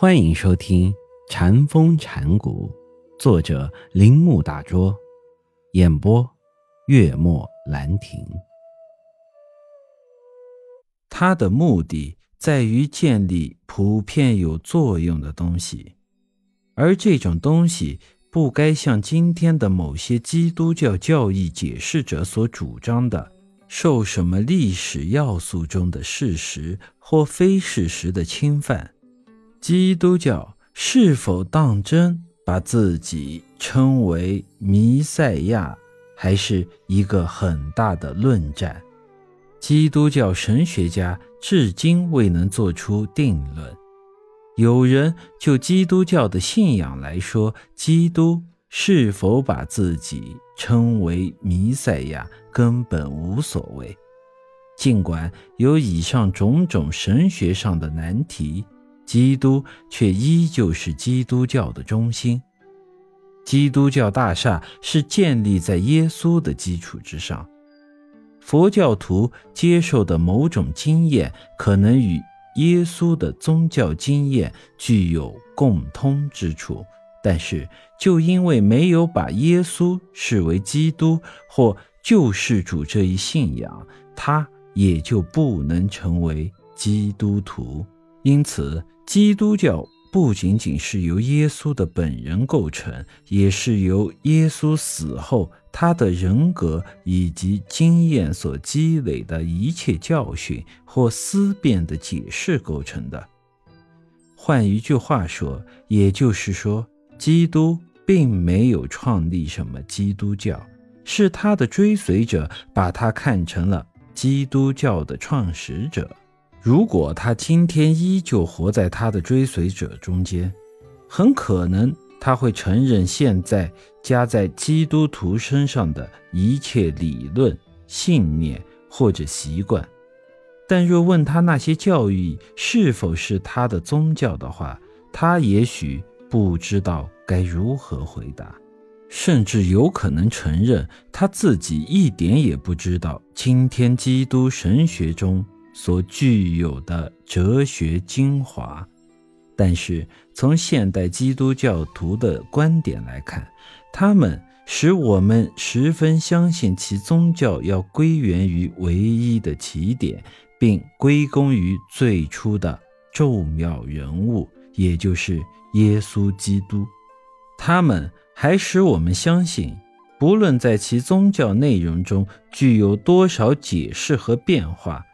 欢迎收听《禅风禅谷，作者铃木大拙，演播月末兰亭。它的目的在于建立普遍有作用的东西，而这种东西不该像今天的某些基督教教义解释者所主张的，受什么历史要素中的事实或非事实的侵犯。基督教是否当真把自己称为弥赛亚，还是一个很大的论战？基督教神学家至今未能做出定论。有人就基督教的信仰来说，基督是否把自己称为弥赛亚根本无所谓。尽管有以上种种神学上的难题。基督却依旧是基督教的中心。基督教大厦是建立在耶稣的基础之上。佛教徒接受的某种经验可能与耶稣的宗教经验具有共通之处，但是就因为没有把耶稣视为基督或救世主这一信仰，他也就不能成为基督徒。因此。基督教不仅仅是由耶稣的本人构成，也是由耶稣死后他的人格以及经验所积累的一切教训或思辨的解释构成的。换一句话说，也就是说，基督并没有创立什么基督教，是他的追随者把他看成了基督教的创始者。如果他今天依旧活在他的追随者中间，很可能他会承认现在加在基督徒身上的一切理论、信念或者习惯。但若问他那些教义是否是他的宗教的话，他也许不知道该如何回答，甚至有可能承认他自己一点也不知道今天基督神学中。所具有的哲学精华，但是从现代基督教徒的观点来看，他们使我们十分相信其宗教要归源于唯一的起点，并归功于最初的重要人物，也就是耶稣基督。他们还使我们相信，不论在其宗教内容中具有多少解释和变化。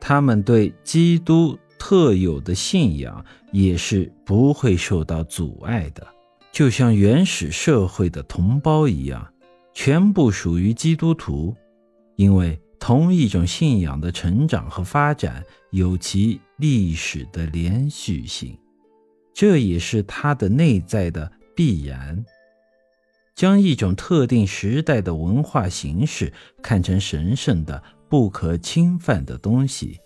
他们对基督特有的信仰也是不会受到阻碍的，就像原始社会的同胞一样，全部属于基督徒，因为同一种信仰的成长和发展有其历史的连续性，这也是它的内在的必然。将一种特定时代的文化形式看成神圣的。不可侵犯的东西，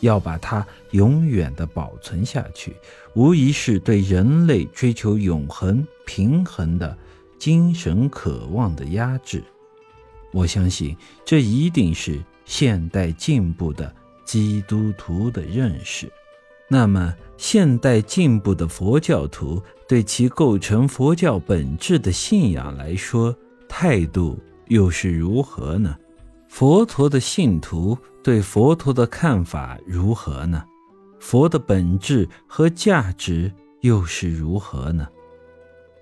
要把它永远的保存下去，无疑是对人类追求永恒平衡的精神渴望的压制。我相信，这一定是现代进步的基督徒的认识。那么，现代进步的佛教徒对其构成佛教本质的信仰来说，态度又是如何呢？佛陀的信徒对佛陀的看法如何呢？佛的本质和价值又是如何呢？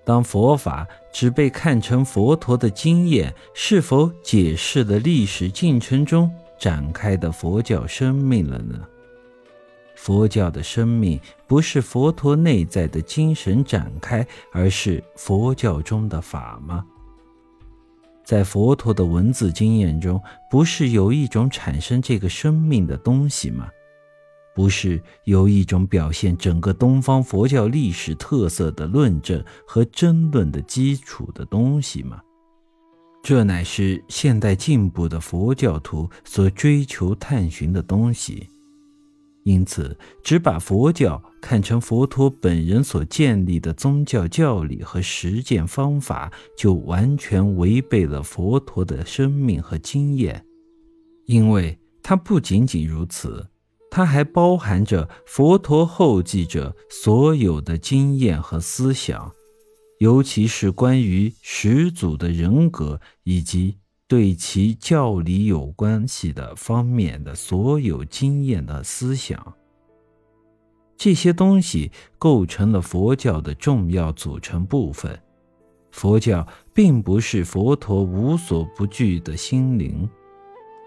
当佛法只被看成佛陀的经验，是否解释了历史进程中展开的佛教生命了呢？佛教的生命不是佛陀内在的精神展开，而是佛教中的法吗？在佛陀的文字经验中，不是有一种产生这个生命的东西吗？不是有一种表现整个东方佛教历史特色的论证和争论的基础的东西吗？这乃是现代进步的佛教徒所追求探寻的东西。因此，只把佛教看成佛陀本人所建立的宗教教理和实践方法，就完全违背了佛陀的生命和经验。因为它不仅仅如此，它还包含着佛陀后继者所有的经验和思想，尤其是关于始祖的人格以及对其教理有关系的方面的所有经验的思想。这些东西构成了佛教的重要组成部分。佛教并不是佛陀无所不具的心灵。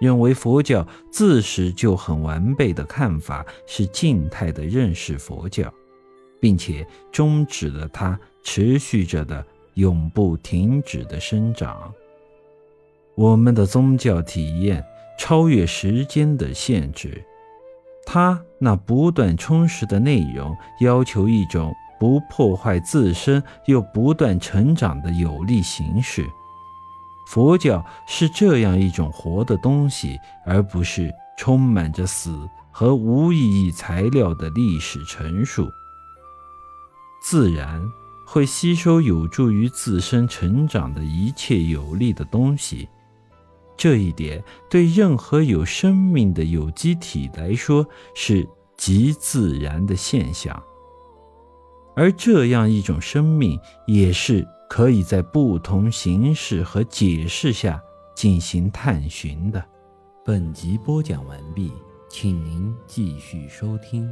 认为佛教自始就很完备的看法是静态的认识佛教，并且终止了它持续着的永不停止的生长。我们的宗教体验超越时间的限制，它那不断充实的内容要求一种不破坏自身又不断成长的有力形式。佛教是这样一种活的东西，而不是充满着死和无意义材料的历史陈述。自然会吸收有助于自身成长的一切有利的东西，这一点对任何有生命的有机体来说是极自然的现象。而这样一种生命也是。可以在不同形式和解释下进行探寻的。本集播讲完毕，请您继续收听。